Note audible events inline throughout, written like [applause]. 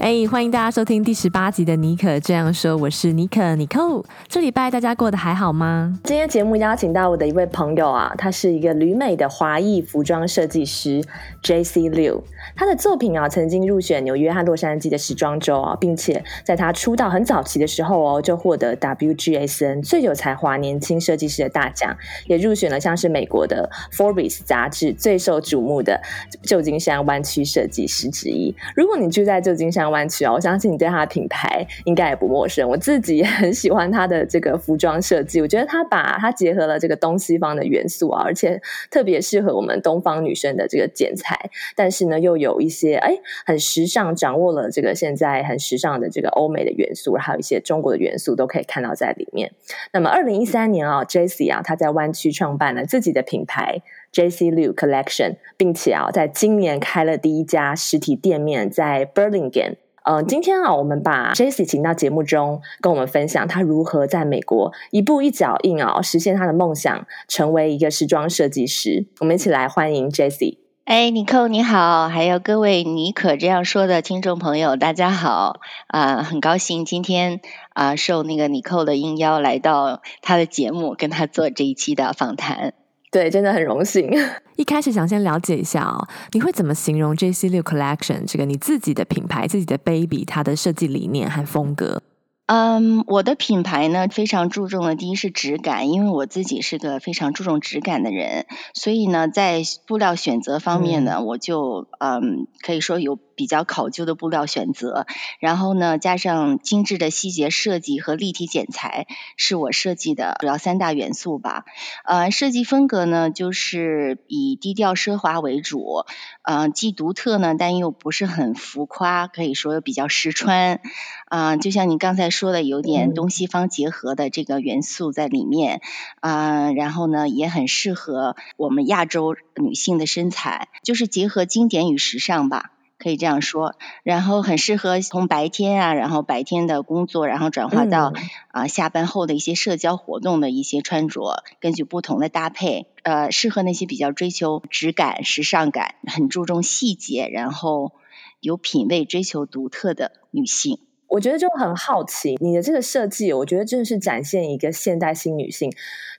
哎，欢迎大家收听第十八集的尼可这样说，我是尼可尼寇。这礼拜大家过得还好吗？今天节目邀请到我的一位朋友啊，他是一个旅美的华裔服装设计师 J. C. Liu。他的作品啊，曾经入选纽约和洛杉矶的时装周啊，并且在他出道很早期的时候哦，就获得 WGSN 最有才华年轻设计师的大奖，也入选了像是美国的 Forbes 杂志最受瞩目的旧金山湾区设计师之一。如果你住在旧金山湾区啊，我相信你对他的品牌应该也不陌生。我自己很喜欢他的这个服装设计，我觉得他把他结合了这个东西方的元素啊，而且特别适合我们东方女生的这个剪裁，但是呢又有一些哎很时尚，掌握了这个现在很时尚的这个欧美的元素，还有一些中国的元素都可以看到在里面。那么二零一三年啊，Jesse 啊，他在湾区创办了自己的品牌 Jessie Liu Collection，并且啊，在今年开了第一家实体店面在 Burlingame。嗯，今天啊，我们把 Jessie 请到节目中，跟我们分享她如何在美国一步一脚印啊，实现她的梦想，成为一个时装设计师。我们一起来欢迎 Jessie。哎，尼寇你好，还有各位尼可这样说的听众朋友，大家好啊，很高兴今天啊，受那个尼寇的应邀来到他的节目，跟他做这一期的访谈。对，真的很荣幸。[laughs] 一开始想先了解一下哦，你会怎么形容 Jessie Liu Collection 这个你自己的品牌、自己的 baby 它的设计理念和风格？嗯，我的品牌呢，非常注重的第一是质感，因为我自己是个非常注重质感的人，所以呢，在布料选择方面呢，嗯、我就嗯可以说有。比较考究的布料选择，然后呢，加上精致的细节设计和立体剪裁，是我设计的主要三大元素吧。呃，设计风格呢，就是以低调奢华为主，呃，既独特呢，但又不是很浮夸，可以说比较实穿。啊、呃，就像你刚才说的，有点东西方结合的这个元素在里面。啊、呃，然后呢，也很适合我们亚洲女性的身材，就是结合经典与时尚吧。可以这样说，然后很适合从白天啊，然后白天的工作，然后转化到啊、呃、下班后的一些社交活动的一些穿着，根据不同的搭配，呃，适合那些比较追求质感、时尚感，很注重细节，然后有品味、追求独特的女性。我觉得就很好奇，你的这个设计，我觉得真的是展现一个现代新女性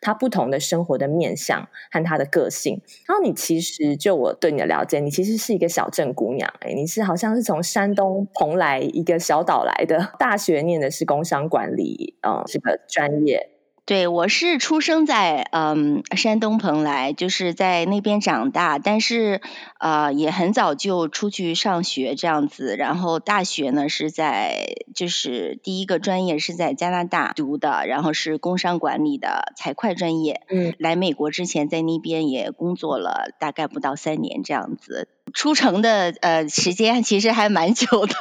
她不同的生活的面向和她的个性。然后你其实就我对你的了解，你其实是一个小镇姑娘，诶，你是好像是从山东蓬莱一个小岛来的，大学念的是工商管理，嗯，这个专业。对，我是出生在嗯山东蓬莱，就是在那边长大，但是呃也很早就出去上学这样子。然后大学呢是在就是第一个专业是在加拿大读的，然后是工商管理的财会专业。嗯，来美国之前在那边也工作了大概不到三年这样子，出城的呃时间其实还蛮久的。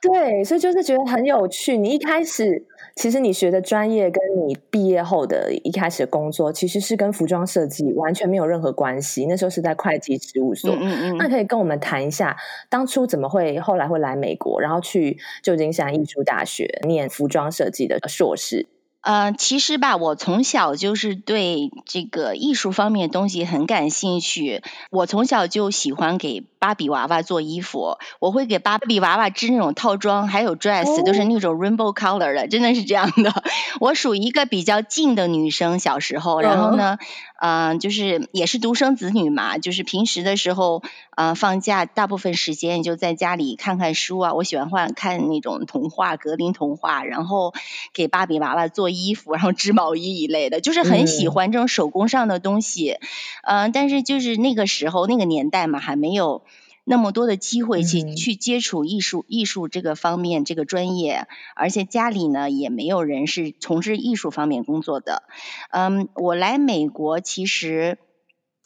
对，所以就是觉得很有趣。你一开始。其实你学的专业跟你毕业后的一开始的工作，其实是跟服装设计完全没有任何关系。那时候是在会计事务所。嗯嗯嗯。那可以跟我们谈一下，当初怎么会后来会来美国，然后去旧金山艺术大学念服装设计的硕士？呃，其实吧，我从小就是对这个艺术方面的东西很感兴趣。我从小就喜欢给芭比娃娃做衣服，我会给芭比娃娃织那种套装，还有 dress，都是那种 rainbow color 的，真的是这样的。[laughs] 我属于一个比较静的女生，小时候，然后呢，嗯、呃，就是也是独生子女嘛，就是平时的时候，呃，放假大部分时间就在家里看看书啊。我喜欢换看那种童话，格林童话，然后给芭比娃娃做衣服，然后织毛衣一类的，就是很喜欢这种手工上的东西。嗯、呃，但是就是那个时候那个年代嘛，还没有。那么多的机会去去接触艺术，艺术这个方面这个专业，而且家里呢也没有人是从事艺术方面工作的。嗯，我来美国其实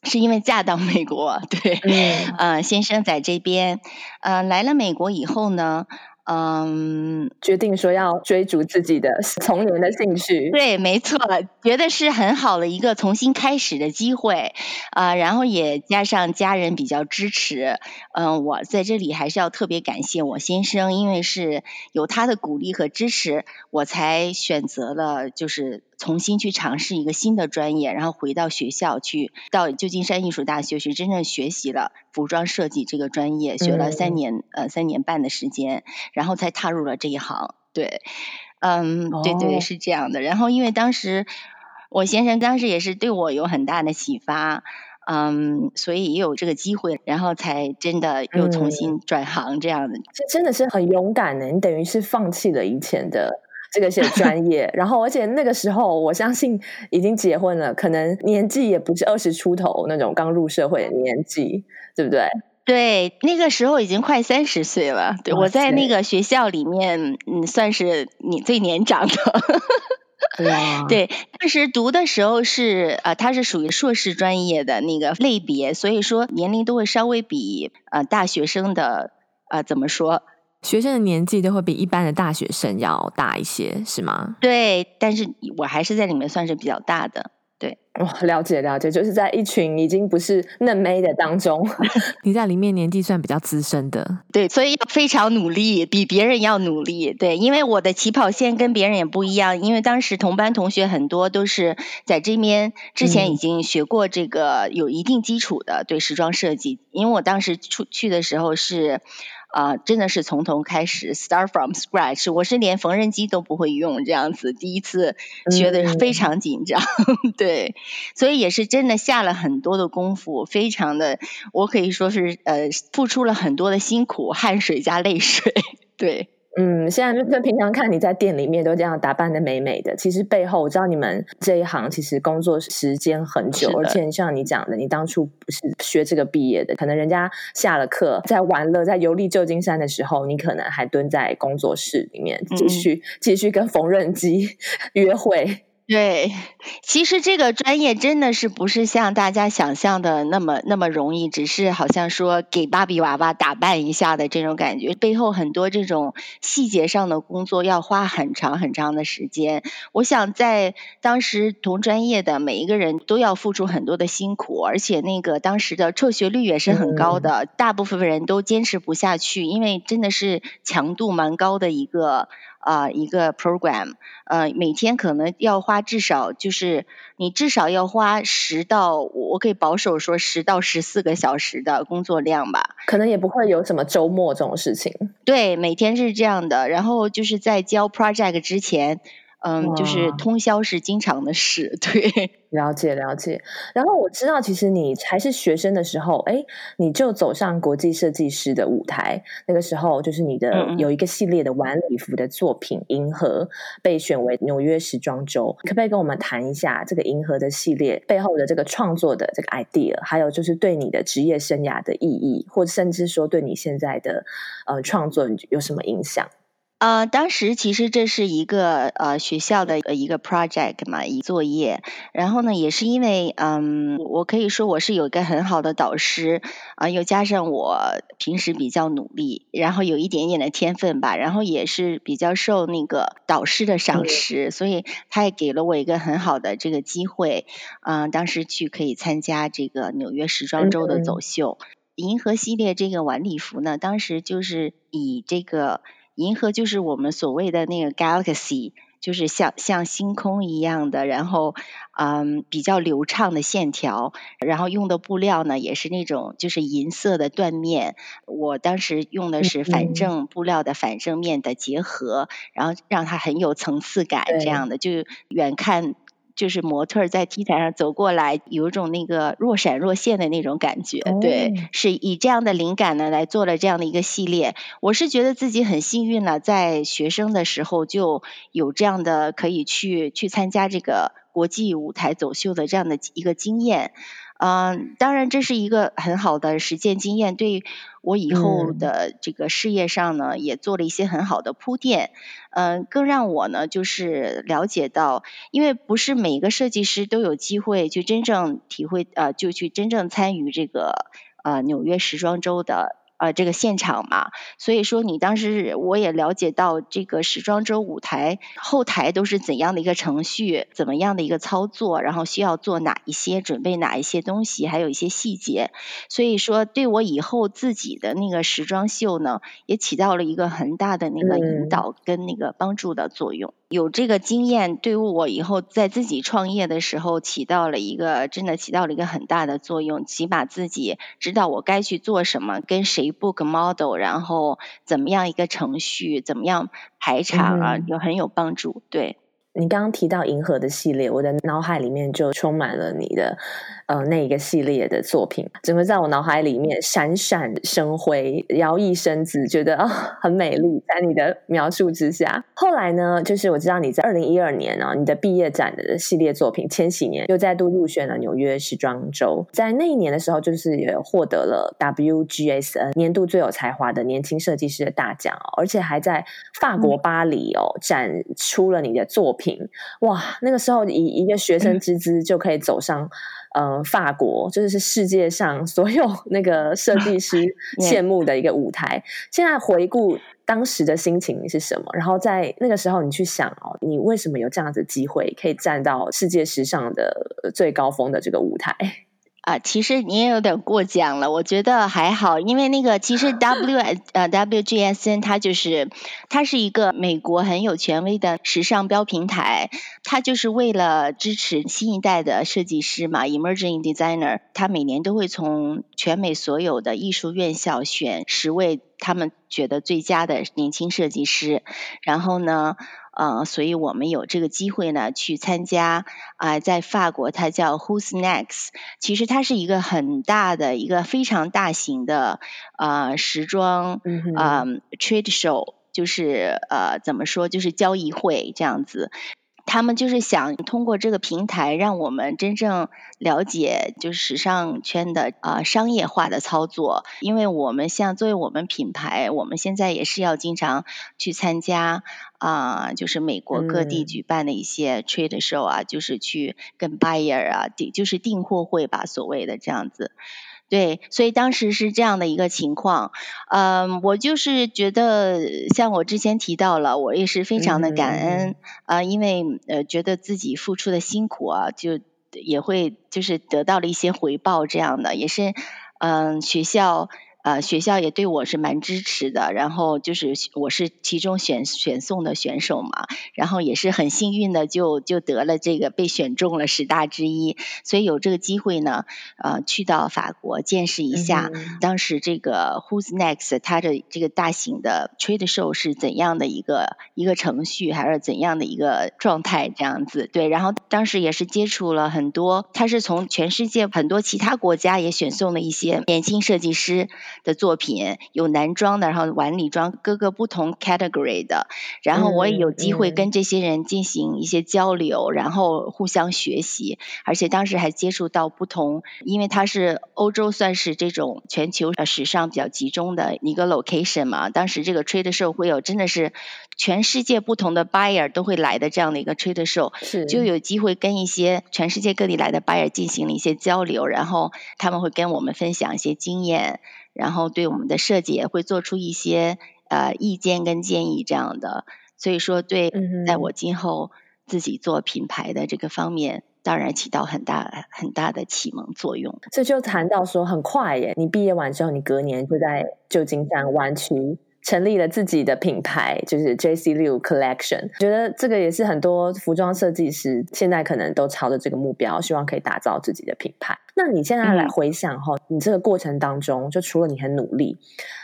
是因为嫁到美国，对，嗯，呃，先生在这边，呃，来了美国以后呢。嗯，决定说要追逐自己的童年的兴趣，对，没错，觉得是很好的一个重新开始的机会啊、呃，然后也加上家人比较支持，嗯、呃，我在这里还是要特别感谢我先生，因为是有他的鼓励和支持，我才选择了就是重新去尝试一个新的专业，然后回到学校去，到旧金山艺术大学去真正学习了服装设计这个专业，学了三年、嗯、呃三年半的时间。然后才踏入了这一行，对，嗯，对对是这样的。然后因为当时我先生当时也是对我有很大的启发，嗯，所以也有这个机会，然后才真的又重新转行这样的。这、嗯、真的是很勇敢的，你等于是放弃了以前的这个些专业，然后而且那个时候我相信已经结婚了，可能年纪也不是二十出头那种刚入社会的年纪，对不对？对，那个时候已经快三十岁了。对，我在那个学校里面，嗯，算是你最年长的。[laughs] 对，当时读的时候是呃，他是属于硕士专业的那个类别，所以说年龄都会稍微比呃大学生的呃怎么说？学生的年纪都会比一般的大学生要大一些，是吗？对，但是我还是在里面算是比较大的。对，哇，了解了解，就是在一群已经不是嫩妹的当中，[laughs] 你在里面年纪算比较资深的，对，所以要非常努力，比别人要努力，对，因为我的起跑线跟别人也不一样，因为当时同班同学很多都是在这边之前已经学过这个有一定基础的，对时装设计，因为我当时出去的时候是。啊，真的是从头开始，start from scratch。我是连缝纫机都不会用，这样子，第一次学的非常紧张，嗯、[laughs] 对，所以也是真的下了很多的功夫，非常的，我可以说是呃，付出了很多的辛苦，汗水加泪水，[laughs] 对。嗯，现在就平常看你在店里面都这样打扮的美美的，其实背后我知道你们这一行其实工作时间很久，而且像你讲的，你当初不是学这个毕业的，可能人家下了课在玩乐，在游历旧金山的时候，你可能还蹲在工作室里面继续、嗯、继续跟缝纫机 [laughs] 约会。对，其实这个专业真的是不是像大家想象的那么那么容易，只是好像说给芭比娃娃打扮一下的这种感觉，背后很多这种细节上的工作要花很长很长的时间。我想在当时同专业的每一个人都要付出很多的辛苦，而且那个当时的辍学率也是很高的，大部分人都坚持不下去，因为真的是强度蛮高的一个。啊、呃，一个 program，呃，每天可能要花至少就是你至少要花十到，我可以保守说十到十四个小时的工作量吧。可能也不会有什么周末这种事情。对，每天是这样的。然后就是在交 project 之前。嗯，就是通宵是经常的事，[laughs] 对，了解了解。然后我知道，其实你还是学生的时候，哎，你就走上国际设计师的舞台。那个时候，就是你的有一个系列的晚礼服的作品《银河》被选为纽约时装周，可不可以跟我们谈一下这个《银河》的系列背后的这个创作的这个 idea，还有就是对你的职业生涯的意义，或者甚至说对你现在的呃创作有什么影响？呃，当时其实这是一个呃学校的一个 project 嘛，一作业。然后呢，也是因为嗯，我可以说我是有一个很好的导师啊、呃，又加上我平时比较努力，然后有一点点的天分吧，然后也是比较受那个导师的赏识，所以他也给了我一个很好的这个机会，嗯、呃，当时去可以参加这个纽约时装周的走秀，银河系列这个晚礼服呢，当时就是以这个。银河就是我们所谓的那个 galaxy，就是像像星空一样的，然后嗯比较流畅的线条，然后用的布料呢也是那种就是银色的缎面。我当时用的是反正布料的反正面的结合，然后让它很有层次感，这样的就远看。就是模特在 T 台上走过来，有一种那个若闪若现的那种感觉，哦、对，是以这样的灵感呢来做了这样的一个系列。我是觉得自己很幸运了，在学生的时候就有这样的可以去去参加这个国际舞台走秀的这样的一个经验。嗯，当然这是一个很好的实践经验，对我以后的这个事业上呢，也做了一些很好的铺垫。嗯，更让我呢就是了解到，因为不是每一个设计师都有机会去真正体会，呃，就去真正参与这个呃纽约时装周的。呃这个现场嘛，所以说你当时我也了解到这个时装周舞台后台都是怎样的一个程序，怎么样的一个操作，然后需要做哪一些准备哪一些东西，还有一些细节，所以说对我以后自己的那个时装秀呢，也起到了一个很大的那个引导跟那个帮助的作用。有这个经验，对于我以后在自己创业的时候起到了一个真的起到了一个很大的作用，起码自己知道我该去做什么，跟谁 book model，然后怎么样一个程序，怎么样排场啊，有很有帮助。对。你刚刚提到银河的系列，我的脑海里面就充满了你的呃那一个系列的作品，整个在我脑海里面闪闪生辉、摇曳生姿，觉得啊、哦、很美丽。在你的描述之下，后来呢，就是我知道你在二零一二年啊，你的毕业展的系列作品《千禧年》又再度入选了纽约时装周，在那一年的时候，就是也获得了 WGSN 年度最有才华的年轻设计师的大奖，而且还在法国巴黎哦、嗯、展出了你的作品。品哇，那个时候以一个学生之姿就可以走上，嗯、呃，法国，就是世界上所有那个设计师 [laughs] 羡慕的一个舞台。现在回顾当时的心情是什么？然后在那个时候，你去想哦，你为什么有这样子机会可以站到世界时尚的最高峰的这个舞台？啊，其实你也有点过奖了，我觉得还好，因为那个其实 W [laughs] 呃 WGSN 它就是它是一个美国很有权威的时尚标平台，它就是为了支持新一代的设计师嘛，Emerging Designer，它每年都会从全美所有的艺术院校选十位他们觉得最佳的年轻设计师，然后呢。呃，所以我们有这个机会呢，去参加啊、呃，在法国它叫 Who's Next，其实它是一个很大的一个非常大型的呃时装啊、呃、trade show，就是呃怎么说，就是交易会这样子。他们就是想通过这个平台，让我们真正了解就是时尚圈的啊、呃、商业化的操作。因为我们像作为我们品牌，我们现在也是要经常去参加啊、呃，就是美国各地举办的一些 trade show 啊，嗯、就是去跟 buyer 啊订，就是订货会吧，所谓的这样子。对，所以当时是这样的一个情况，嗯，我就是觉得，像我之前提到了，我也是非常的感恩啊、嗯呃，因为呃，觉得自己付出的辛苦啊，就也会就是得到了一些回报，这样的，也是嗯、呃，学校。呃，学校也对我是蛮支持的，然后就是我是其中选选送的选手嘛，然后也是很幸运的就就得了这个被选中了十大之一，所以有这个机会呢，呃，去到法国见识一下当时这个 Who's Next 它的这个大型的 trade show 是怎样的一个一个程序，还是怎样的一个状态这样子，对，然后当时也是接触了很多，他是从全世界很多其他国家也选送了一些年轻设计师。的作品有男装的，然后晚礼装，各个不同 category 的，然后我也有机会跟这些人进行一些交流，嗯、然后互相学习，而且当时还接触到不同，因为它是欧洲算是这种全球呃时尚比较集中的一个 location 嘛，当时这个 trade show 会有真的是全世界不同的 buyer 都会来的这样的一个 trade show，就有机会跟一些全世界各地来的 buyer 进行了一些交流，然后他们会跟我们分享一些经验。然后对我们的设计也会做出一些呃意见跟建议这样的，所以说对，在我今后自己做品牌的这个方面，当然起到很大很大的启蒙作用。这就谈到说很快耶，你毕业完之后，你隔年就在旧金山湾区。成立了自己的品牌，就是 JC Liu Collection。觉得这个也是很多服装设计师现在可能都朝着这个目标，希望可以打造自己的品牌。那你现在来回想哈，你这个过程当中，就除了你很努力，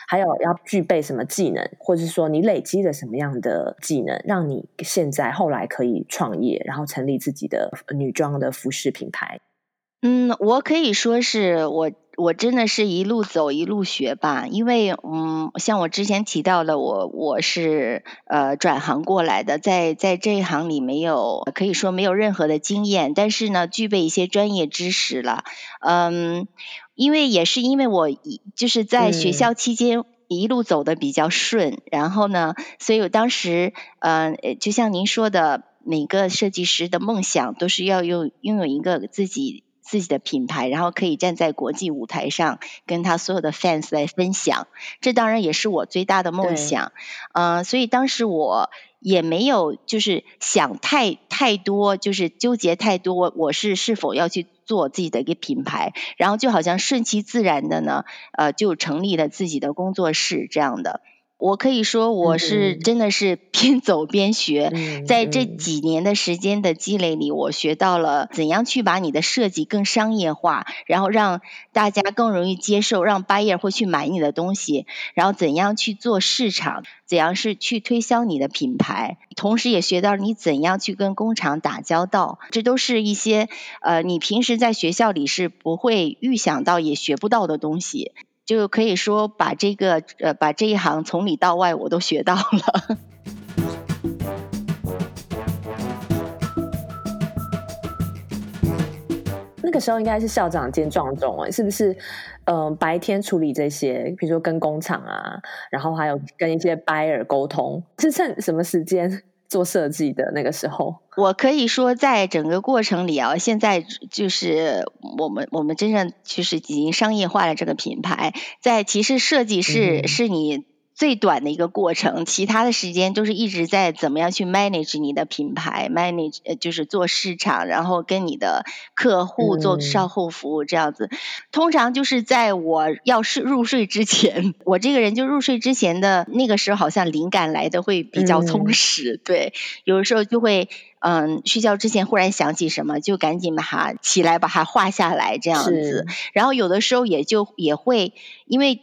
还有要具备什么技能，或者是说你累积了什么样的技能，让你现在后来可以创业，然后成立自己的女装的服饰品牌？嗯，我可以说是我。我真的是一路走一路学吧，因为嗯，像我之前提到的，我我是呃转行过来的，在在这一行里没有可以说没有任何的经验，但是呢，具备一些专业知识了。嗯，因为也是因为我就是在学校期间一路走的比较顺，嗯、然后呢，所以我当时呃，就像您说的，每个设计师的梦想都是要用拥有一个自己。自己的品牌，然后可以站在国际舞台上跟他所有的 fans 来分享。这当然也是我最大的梦想。嗯、呃，所以当时我也没有就是想太太多，就是纠结太多，我是是否要去做自己的一个品牌，然后就好像顺其自然的呢，呃，就成立了自己的工作室这样的。我可以说，我是真的是边走边学，嗯、在这几年的时间的积累里，我学到了怎样去把你的设计更商业化，然后让大家更容易接受，让 buyer 会去买你的东西，然后怎样去做市场，怎样是去推销你的品牌，同时也学到你怎样去跟工厂打交道，这都是一些呃你平时在学校里是不会预想到也学不到的东西。就可以说把这个呃，把这一行从里到外我都学到了。[laughs] 那个时候应该是校长兼撞钟哎，是不是？嗯、白天处理这些，比如说跟工厂啊，然后还有跟一些 buyer 沟通，是趁什么时间？做设计的那个时候，我可以说，在整个过程里啊，现在就是我们我们真正就是已经商业化了这个品牌，在其实设计是、嗯、是你。最短的一个过程，其他的时间就是一直在怎么样去 manage 你的品牌，manage 呃就是做市场，然后跟你的客户做售后服务这样子。嗯、通常就是在我要睡入睡之前，[laughs] 我这个人就入睡之前的那个时候，好像灵感来的会比较充实。嗯、对，有的时候就会嗯睡觉之前忽然想起什么，就赶紧把它起来把它画下来这样子。然后有的时候也就也会因为。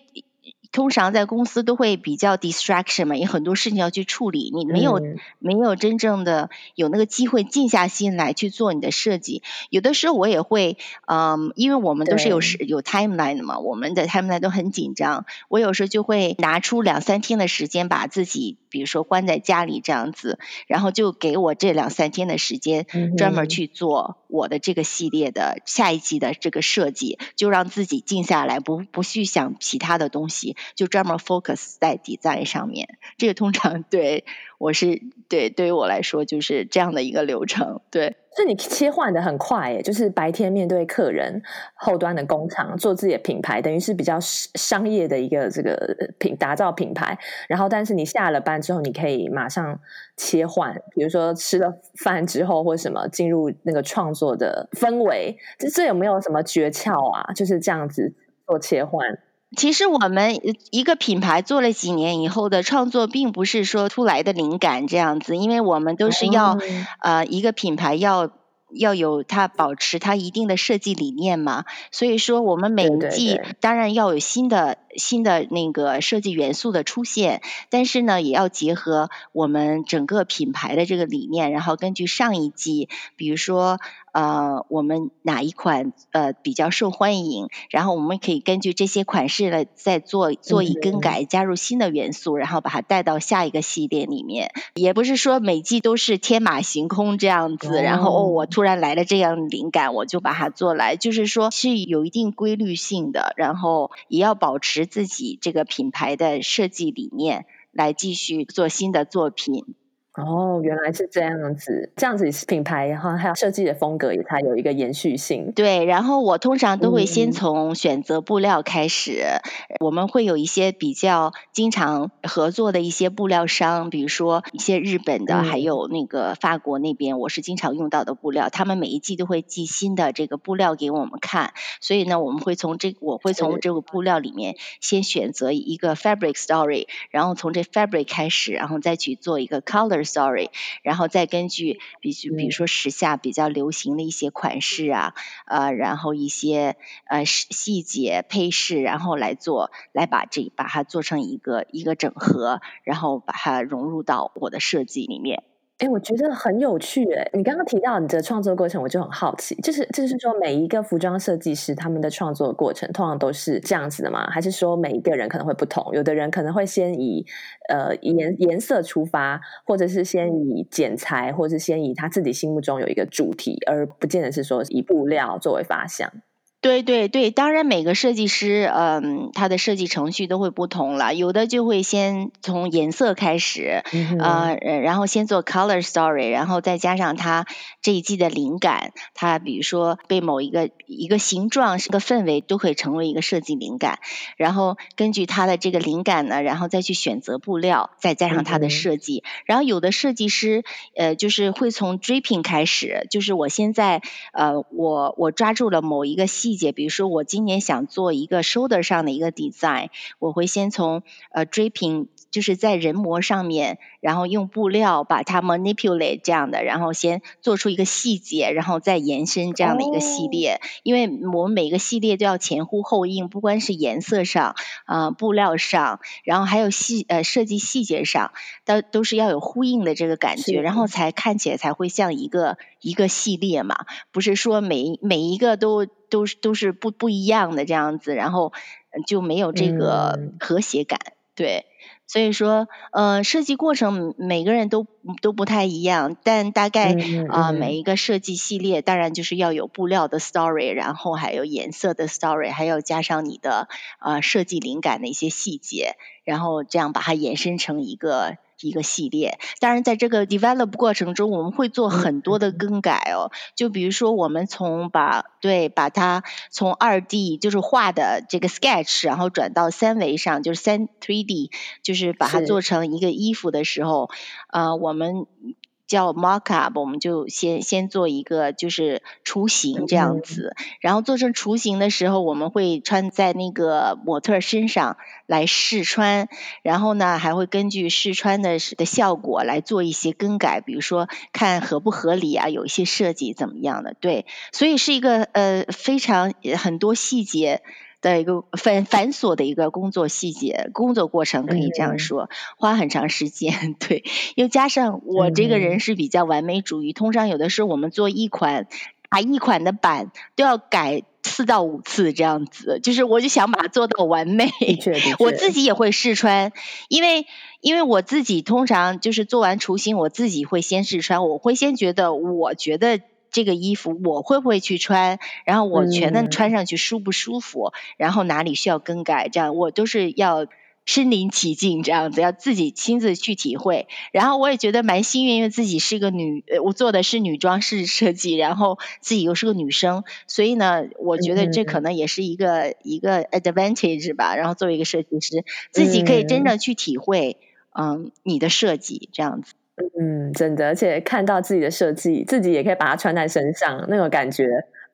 通常在公司都会比较 distraction 嘛，有很多事情要去处理，你没有、嗯、没有真正的有那个机会静下心来去做你的设计。有的时候我也会，嗯，因为我们都是有时有 timeline 的嘛，我们的 timeline 都很紧张。我有时候就会拿出两三天的时间，把自己比如说关在家里这样子，然后就给我这两三天的时间，专门去做我的这个系列的下一季的这个设计，就让自己静下来，不不去想其他的东西。就专门 focus 在 design 上面，这个通常 [laughs] 对我是对对于我来说就是这样的一个流程，对。所以你切换的很快耶，就是白天面对客人，后端的工厂做自己的品牌，等于是比较商业的一个这个品打造品牌。然后，但是你下了班之后，你可以马上切换，比如说吃了饭之后或什么，进入那个创作的氛围。这这有没有什么诀窍啊？就是这样子做切换。其实我们一个品牌做了几年以后的创作，并不是说突来的灵感这样子，因为我们都是要，呃，一个品牌要。要有它保持它一定的设计理念嘛，所以说我们每一季当然要有新的新的那个设计元素的出现，但是呢，也要结合我们整个品牌的这个理念，然后根据上一季，比如说呃我们哪一款呃比较受欢迎，然后我们可以根据这些款式来再做做一更改，加入新的元素，然后把它带到下一个系列里面，也不是说每季都是天马行空这样子，然后哦我突然来了这样灵感，我就把它做来，就是说是有一定规律性的，然后也要保持自己这个品牌的设计理念，来继续做新的作品。哦，原来是这样子，这样子品牌，然后还有设计的风格也才有一个延续性。对，然后我通常都会先从选择布料开始，嗯、我们会有一些比较经常合作的一些布料商，比如说一些日本的，嗯、还有那个法国那边，我是经常用到的布料，他们每一季都会寄新的这个布料给我们看，所以呢，我们会从这我会从这个布料里面先选择一个 fabric story，然后从这 fabric 开始，然后再去做一个 color。Sorry，然后再根据，比如比如说时下比较流行的一些款式啊，呃，然后一些呃细细节配饰，然后来做，来把这把它做成一个一个整合，然后把它融入到我的设计里面。哎，我觉得很有趣哎！你刚刚提到你的创作过程，我就很好奇，就是就是说每一个服装设计师他们的创作过程通常都是这样子的吗？还是说每一个人可能会不同？有的人可能会先以呃颜颜色出发，或者是先以剪裁，或者是先以他自己心目中有一个主题，而不见得是说以布料作为发想。对对对，当然每个设计师，嗯，他的设计程序都会不同了。有的就会先从颜色开始，嗯、呃，然后先做 color story，然后再加上他这一季的灵感，他比如说被某一个一个形状、是个氛围都可以成为一个设计灵感。然后根据他的这个灵感呢，然后再去选择布料，再加上他的设计。嗯、然后有的设计师，呃，就是会从 draping 开始，就是我现在，呃，我我抓住了某一个细。比如说，我今年想做一个 shoulder 上的一个 design，我会先从呃 draping。就是在人模上面，然后用布料把它 manipulate 这样的，然后先做出一个细节，然后再延伸这样的一个系列。Oh. 因为我们每个系列都要前呼后应，不光是颜色上，啊、呃，布料上，然后还有细呃设计细节上，都都是要有呼应的这个感觉，然后才看起来才会像一个一个系列嘛，不是说每每一个都都都是不不一样的这样子，然后就没有这个和谐感，嗯、对。所以说，呃，设计过程每个人都都不太一样，但大概啊、嗯嗯呃，每一个设计系列当然就是要有布料的 story，然后还有颜色的 story，还要加上你的啊、呃、设计灵感的一些细节，然后这样把它延伸成一个。一个系列，当然在这个 develop 过程中，我们会做很多的更改哦。就比如说，我们从把对把它从二 D 就是画的这个 sketch，然后转到三维上，就是三 three D，就是把它做成一个衣服的时候，呃，我们。叫 mock up，我们就先先做一个就是雏形这样子，然后做成雏形的时候，我们会穿在那个模特身上来试穿，然后呢还会根据试穿的的效果来做一些更改，比如说看合不合理啊，有一些设计怎么样的，对，所以是一个呃非常很多细节。的一个繁繁琐的一个工作细节，工作过程可以这样说，嗯、花很长时间。对，又加上我这个人是比较完美主义，嗯、通常有的时候我们做一款啊一款的版都要改四到五次这样子，就是我就想把它做到完美。我自己也会试穿，因为因为我自己通常就是做完雏形，我自己会先试穿，我会先觉得我觉得。这个衣服我会不会去穿？然后我觉得穿上去舒不舒服？嗯、然后哪里需要更改？这样我都是要身临其境，这样子要自己亲自去体会。然后我也觉得蛮幸运，因为自己是个女，我做的是女装饰设计，然后自己又是个女生，所以呢，我觉得这可能也是一个、嗯、一个 advantage 吧。然后作为一个设计师，自己可以真正去体会，嗯，嗯，你的设计这样子。嗯，真的，而且看到自己的设计，自己也可以把它穿在身上，那种感觉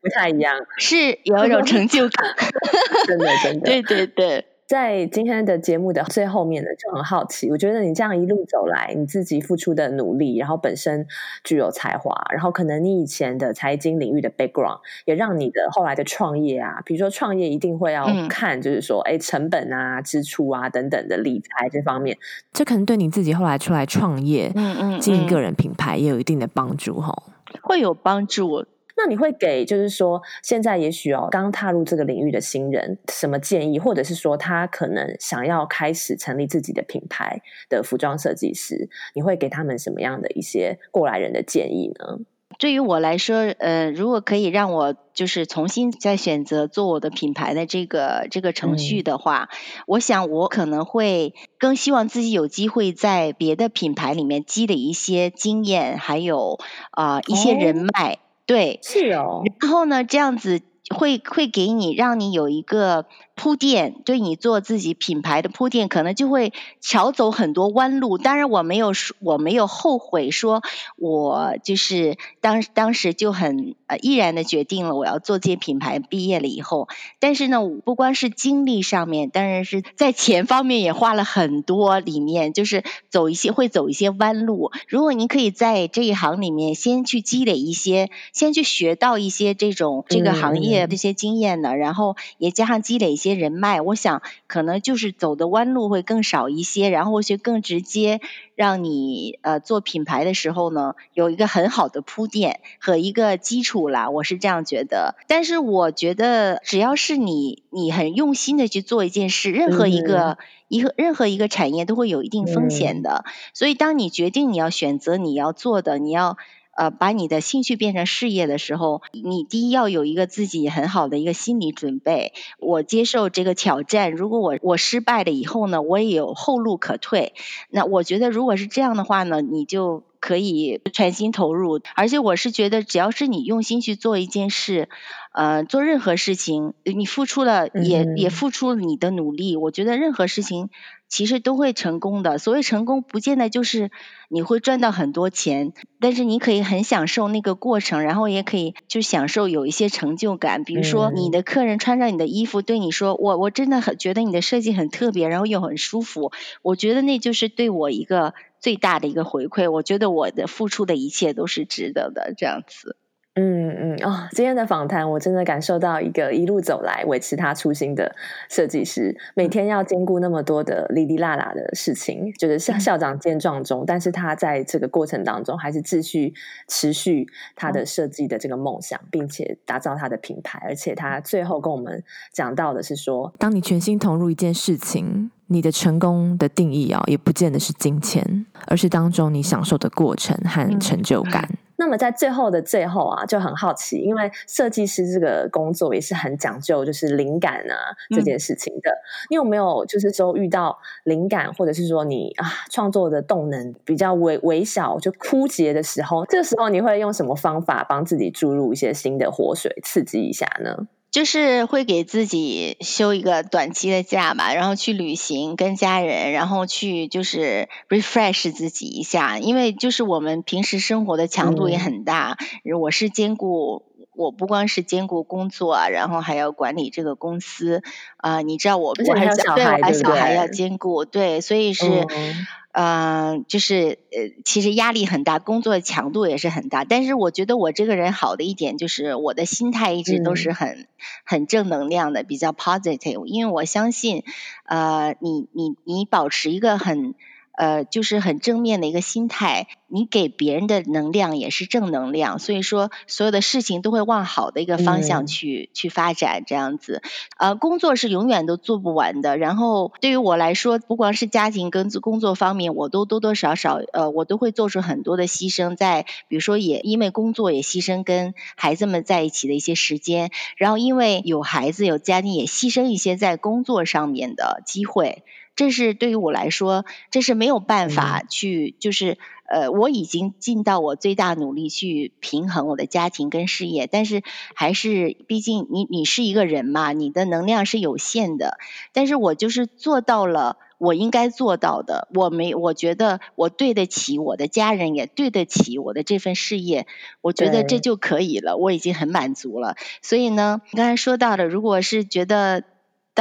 不太一样，是有一种成就感，[laughs] 真的，真的，对 [laughs] 对对。在今天的节目的最后面呢，就很好奇，我觉得你这样一路走来，你自己付出的努力，然后本身具有才华，然后可能你以前的财经领域的 background 也让你的后来的创业啊，比如说创业一定会要看，就是说，哎、嗯，成本啊、支出啊等等的理财这方面，这可能对你自己后来出来创业，嗯嗯，经营个人品牌也有一定的帮助哈，会有帮助。那你会给就是说，现在也许哦，刚踏入这个领域的新人什么建议，或者是说他可能想要开始成立自己的品牌的服装设计师，你会给他们什么样的一些过来人的建议呢？对于我来说，呃，如果可以让我就是重新再选择做我的品牌的这个这个程序的话，嗯，我想我可能会更希望自己有机会在别的品牌里面积累一些经验，还有啊，呃，一些人脉。哦对，是哦。然后呢，这样子会会给你，让你有一个。铺垫，对你做自己品牌的铺垫，可能就会少走很多弯路。当然，我没有说，我没有后悔，说我就是当当时就很呃毅然的决定了我要做这些品牌。毕业了以后，但是呢，不光是精力上面，当然是在钱方面也花了很多。里面就是走一些会走一些弯路。如果您可以在这一行里面先去积累一些，先去学到一些这种这个行业这些经验呢，嗯、然后也加上积累一些。人脉，我想可能就是走的弯路会更少一些，然后或许更直接，让你呃做品牌的时候呢，有一个很好的铺垫和一个基础啦，我是这样觉得。但是我觉得，只要是你你很用心的去做一件事，任何一个一个、嗯、任何一个产业都会有一定风险的，嗯、所以当你决定你要选择你要做的，你要。呃，把你的兴趣变成事业的时候，你第一要有一个自己很好的一个心理准备。我接受这个挑战，如果我我失败了以后呢，我也有后路可退。那我觉得，如果是这样的话呢，你就可以全心投入。而且我是觉得，只要是你用心去做一件事，呃，做任何事情，你付出了也也付出了你的努力，我觉得任何事情。其实都会成功的。所谓成功，不见得就是你会赚到很多钱，但是你可以很享受那个过程，然后也可以就享受有一些成就感。比如说，你的客人穿上你的衣服，对你说：“我我真的很觉得你的设计很特别，然后又很舒服。”我觉得那就是对我一个最大的一个回馈。我觉得我的付出的一切都是值得的，这样子。嗯嗯哦，今天的访谈我真的感受到一个一路走来维持他初心的设计师，每天要兼顾那么多的哩哩啦啦的事情，就是像校长见状中，但是他在这个过程当中还是继续持续他的设计的这个梦想，并且打造他的品牌，而且他最后跟我们讲到的是说，当你全心投入一件事情，你的成功的定义啊，也不见得是金钱，而是当中你享受的过程和成就感。嗯那么在最后的最后啊，就很好奇，因为设计师这个工作也是很讲究，就是灵感啊这件事情的。你有没有就是说遇到灵感，或者是说你啊创作的动能比较微微小，就枯竭的时候，这个时候你会用什么方法帮自己注入一些新的活水，刺激一下呢？就是会给自己休一个短期的假吧，然后去旅行，跟家人，然后去就是 refresh 自己一下，因为就是我们平时生活的强度也很大。嗯、我是兼顾，我不光是兼顾工作，然后还要管理这个公司啊、呃，你知道我我还小孩，对，我还小孩要兼顾，对，所以是。呃，就是呃，其实压力很大，工作强度也是很大。但是我觉得我这个人好的一点就是我的心态一直都是很、嗯、很正能量的，比较 positive。因为我相信，呃，你你你保持一个很。呃，就是很正面的一个心态，你给别人的能量也是正能量，所以说所有的事情都会往好的一个方向去、嗯、去发展，这样子。呃，工作是永远都做不完的。然后对于我来说，不光是家庭跟工作方面，我都多多少少呃，我都会做出很多的牺牲，在比如说也因为工作也牺牲跟孩子们在一起的一些时间，然后因为有孩子有家庭也牺牲一些在工作上面的机会。这是对于我来说，这是没有办法去，就是呃，我已经尽到我最大努力去平衡我的家庭跟事业，但是还是，毕竟你你是一个人嘛，你的能量是有限的，但是我就是做到了我应该做到的，我没，我觉得我对得起我的家人，也对得起我的这份事业，我觉得这就可以了，我已经很满足了。所以呢，你刚才说到的，如果是觉得。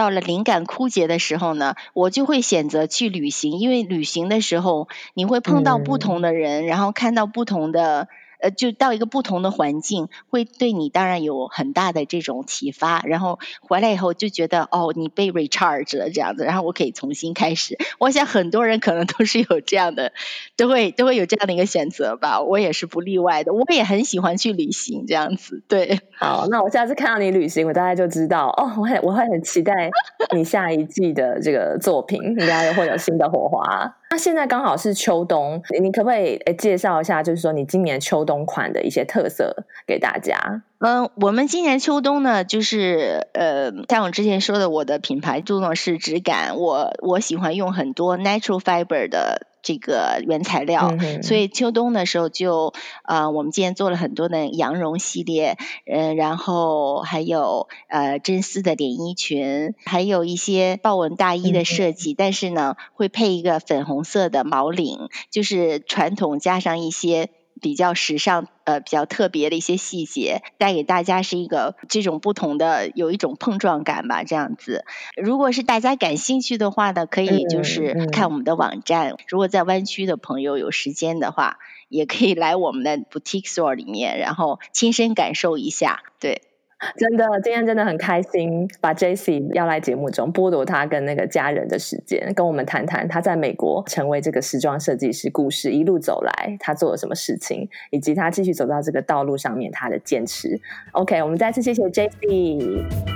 到了灵感枯竭的时候呢，我就会选择去旅行，因为旅行的时候你会碰到不同的人，嗯、然后看到不同的。呃，就到一个不同的环境，会对你当然有很大的这种启发。然后回来以后就觉得，哦，你被 recharge 了这样子，然后我可以重新开始。我想很多人可能都是有这样的，都会都会有这样的一个选择吧。我也是不例外的，我也很喜欢去旅行这样子。对，[laughs] 好，那我下次看到你旅行，我大概就知道，哦，我会我会很期待你下一季的这个作品，应该会有新的火花。那现在刚好是秋冬，你可不可以诶介绍一下，就是说你今年秋冬款的一些特色给大家？嗯，我们今年秋冬呢，就是呃，像我之前说的，我的品牌注重是质感，我我喜欢用很多 natural fiber 的。这个原材料，嗯、所以秋冬的时候就呃，我们今天做了很多的羊绒系列，嗯、呃，然后还有呃真丝的连衣裙，还有一些豹纹大衣的设计，嗯、但是呢，会配一个粉红色的毛领，就是传统加上一些。比较时尚，呃，比较特别的一些细节，带给大家是一个这种不同的，有一种碰撞感吧，这样子。如果是大家感兴趣的话呢，可以就是看我们的网站。嗯嗯、如果在湾区的朋友有时间的话，也可以来我们的 boutique store 里面，然后亲身感受一下，对。[laughs] 真的，今天真的很开心，把 J C 要来节目中，剥夺他跟那个家人的时间，跟我们谈谈他在美国成为这个时装设计师故事，一路走来他做了什么事情，以及他继续走到这个道路上面他的坚持。OK，我们再次谢谢 J C。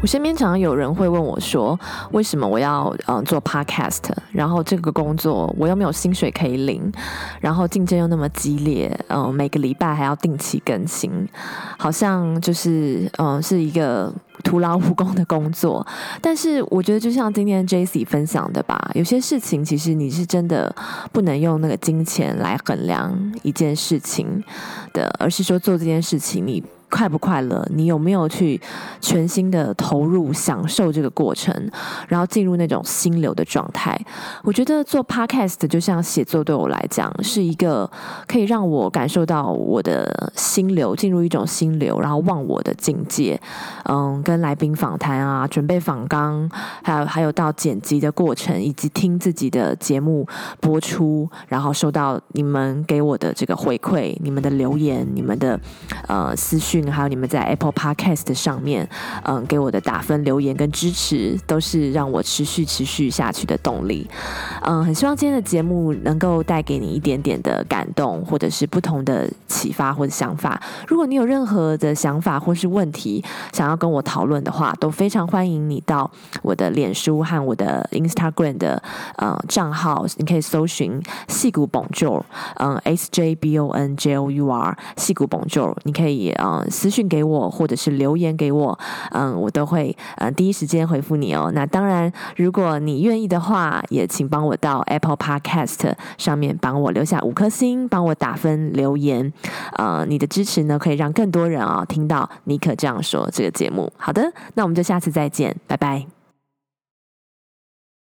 我身边常常有人会问我说：“为什么我要嗯做 podcast？然后这个工作我又没有薪水可以领，然后竞争又那么激烈，嗯，每个礼拜还要定期更新，好像就是嗯是一个徒劳无功的工作。但是我觉得就像今天 j c 分享的吧，有些事情其实你是真的不能用那个金钱来衡量一件事情的，而是说做这件事情你。”快不快乐？你有没有去全心的投入、享受这个过程，然后进入那种心流的状态？我觉得做 podcast 就像写作，对我来讲是一个可以让我感受到我的心流，进入一种心流，然后忘我的境界。嗯，跟来宾访谈啊，准备访纲，还有还有到剪辑的过程，以及听自己的节目播出，然后收到你们给我的这个回馈、你们的留言、你们的呃私讯。还有你们在 Apple Podcast 上面，嗯，给我的打分、留言跟支持，都是让我持续持续下去的动力。嗯，很希望今天的节目能够带给你一点点的感动，或者是不同的启发或者想法。如果你有任何的想法或是问题想要跟我讨论的话，都非常欢迎你到我的脸书和我的 Instagram 的呃账号，你可以搜寻戏骨 Bonjour，嗯，S J B O N J O U R，戏骨 Bonjour，你可以嗯。私讯给我，或者是留言给我，嗯，我都会呃第一时间回复你哦。那当然，如果你愿意的话，也请帮我到 Apple Podcast 上面帮我留下五颗星，帮我打分留言。呃，你的支持呢，可以让更多人啊、听到尼可这样说这个节目。好的，那我们就下次再见，拜拜。